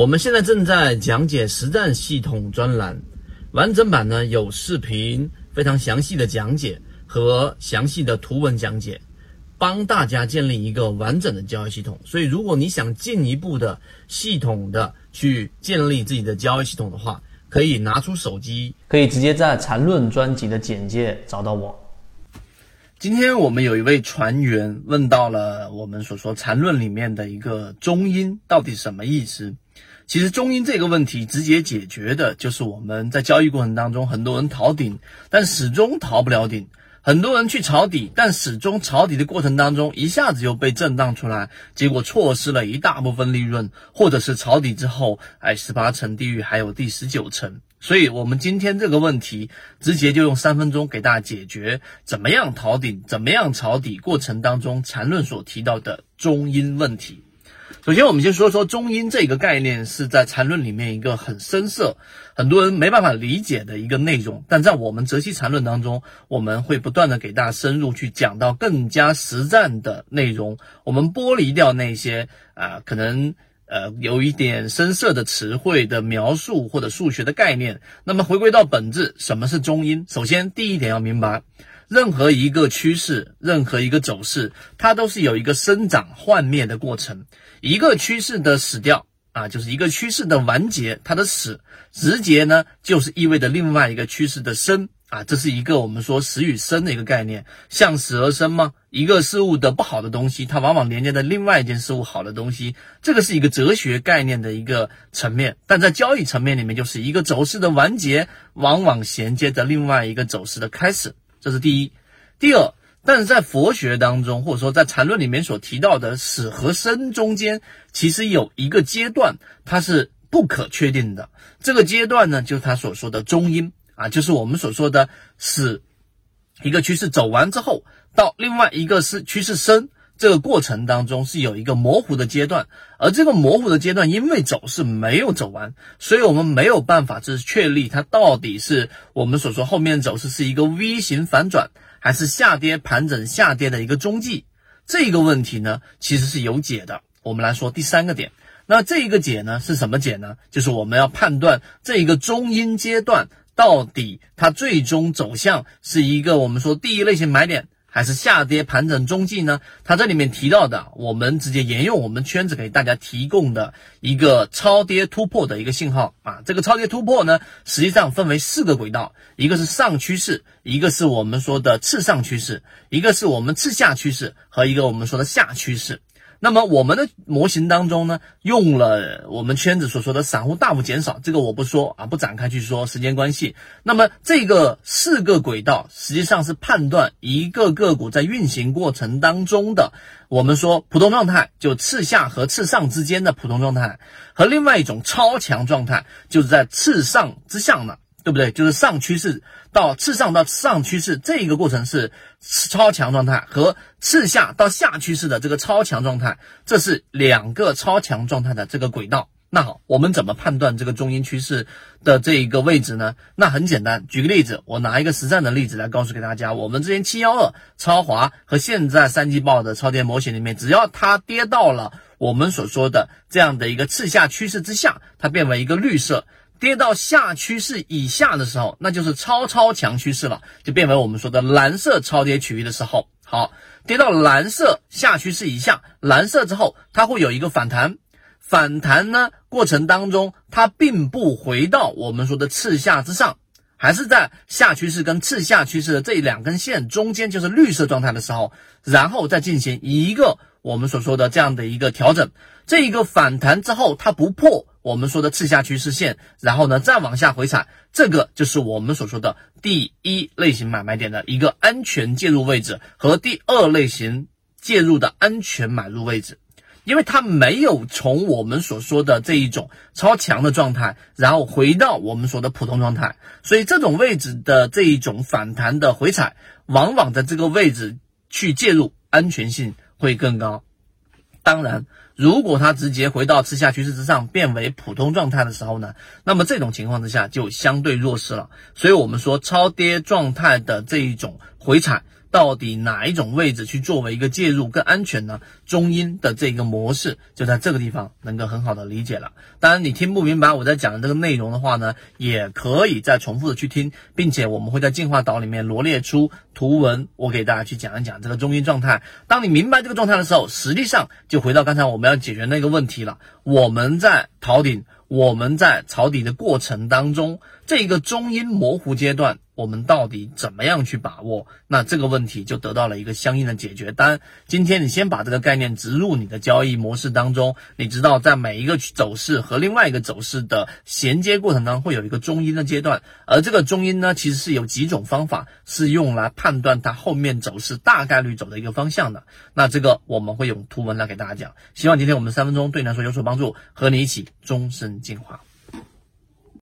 我们现在正在讲解实战系统专栏，完整版呢有视频，非常详细的讲解和详细的图文讲解，帮大家建立一个完整的交易系统。所以，如果你想进一步的系统的去建立自己的交易系统的话，可以拿出手机，可以直接在缠论专辑的简介找到我。今天我们有一位船员问到了我们所说缠论里面的一个中音到底什么意思？其实中阴这个问题直接解决的就是我们在交易过程当中，很多人逃顶，但始终逃不了顶；很多人去抄底，但始终抄底的过程当中，一下子又被震荡出来，结果错失了一大部分利润，或者是抄底之后，哎，十八层地狱还有第十九层。所以，我们今天这个问题，直接就用三分钟给大家解决，怎么样逃顶，怎么样抄底过程当中缠论所提到的中阴问题。首先，我们先说说中阴这个概念是在缠论里面一个很深涩、很多人没办法理解的一个内容。但在我们泽西缠论当中，我们会不断的给大家深入去讲到更加实战的内容。我们剥离掉那些啊可能呃有一点深涩的词汇的描述或者数学的概念。那么回归到本质，什么是中阴？首先第一点要明白。任何一个趋势，任何一个走势，它都是有一个生长幻灭的过程。一个趋势的死掉啊，就是一个趋势的完结，它的死直接呢，就是意味着另外一个趋势的生啊。这是一个我们说死与生的一个概念，向死而生吗？一个事物的不好的东西，它往往连接着另外一件事物好的东西，这个是一个哲学概念的一个层面。但在交易层面里面，就是一个走势的完结，往往衔接着另外一个走势的开始。这是第一，第二，但是在佛学当中，或者说在禅论里面所提到的死和生中间，其实有一个阶段，它是不可确定的。这个阶段呢，就是他所说的中阴啊，就是我们所说的死，一个趋势走完之后，到另外一个是趋势生。这个过程当中是有一个模糊的阶段，而这个模糊的阶段，因为走势没有走完，所以我们没有办法就是确立它到底是我们所说后面走势是一个 V 型反转，还是下跌盘整下跌的一个中继。这个问题呢，其实是有解的。我们来说第三个点，那这一个解呢是什么解呢？就是我们要判断这一个中阴阶段到底它最终走向是一个我们说第一类型买点。还是下跌盘整中继呢？它这里面提到的，我们直接沿用我们圈子给大家提供的一个超跌突破的一个信号啊。这个超跌突破呢，实际上分为四个轨道，一个是上趋势，一个是我们说的次上趋势，一个是我们次下趋势和一个我们说的下趋势。那么我们的模型当中呢，用了我们圈子所说的散户大幅减少，这个我不说啊，不展开去说，时间关系。那么这个四个轨道实际上是判断一个个股在运行过程当中的，我们说普通状态，就次下和次上之间的普通状态，和另外一种超强状态，就是在次上之下呢。对不对？就是上趋势到次上到上趋势这一个过程是超强状态，和次下到下趋势的这个超强状态，这是两个超强状态的这个轨道。那好，我们怎么判断这个中阴趋势的这一个位置呢？那很简单，举个例子，我拿一个实战的例子来告诉给大家。我们之前七幺二超华和现在三季报的超跌模型里面，只要它跌到了我们所说的这样的一个次下趋势之下，它变为一个绿色。跌到下趋势以下的时候，那就是超超强趋势了，就变为我们说的蓝色超跌区域的时候。好，跌到蓝色下趋势以下，蓝色之后，它会有一个反弹。反弹呢过程当中，它并不回到我们说的次下之上，还是在下趋势跟次下趋势的这两根线中间，就是绿色状态的时候，然后再进行一个我们所说的这样的一个调整。这一个反弹之后，它不破。我们说的次下趋势线，然后呢再往下回踩，这个就是我们所说的第一类型买卖点的一个安全介入位置和第二类型介入的安全买入位置，因为它没有从我们所说的这一种超强的状态，然后回到我们说的普通状态，所以这种位置的这一种反弹的回踩，往往在这个位置去介入，安全性会更高。当然。如果它直接回到次下趋势之上，变为普通状态的时候呢，那么这种情况之下就相对弱势了。所以，我们说超跌状态的这一种回踩，到底哪一种位置去作为一个介入更安全呢？中阴的这个模式就在这个地方能够很好的理解了。当然，你听不明白我在讲的这个内容的话呢，也可以再重复的去听，并且我们会在进化岛里面罗列出图文，我给大家去讲一讲这个中阴状态。当你明白这个状态的时候，实际上就回到刚才我们要解决那个问题了。我们在逃顶。我们在抄底的过程当中，这个中阴模糊阶段，我们到底怎么样去把握？那这个问题就得到了一个相应的解决。当，今天你先把这个概念植入你的交易模式当中，你知道在每一个走势和另外一个走势的衔接过程当中，会有一个中阴的阶段。而这个中阴呢，其实是有几种方法是用来判断它后面走势大概率走的一个方向的。那这个我们会用图文来给大家讲。希望今天我们三分钟对你来说有所帮助，和你一起终身。进化。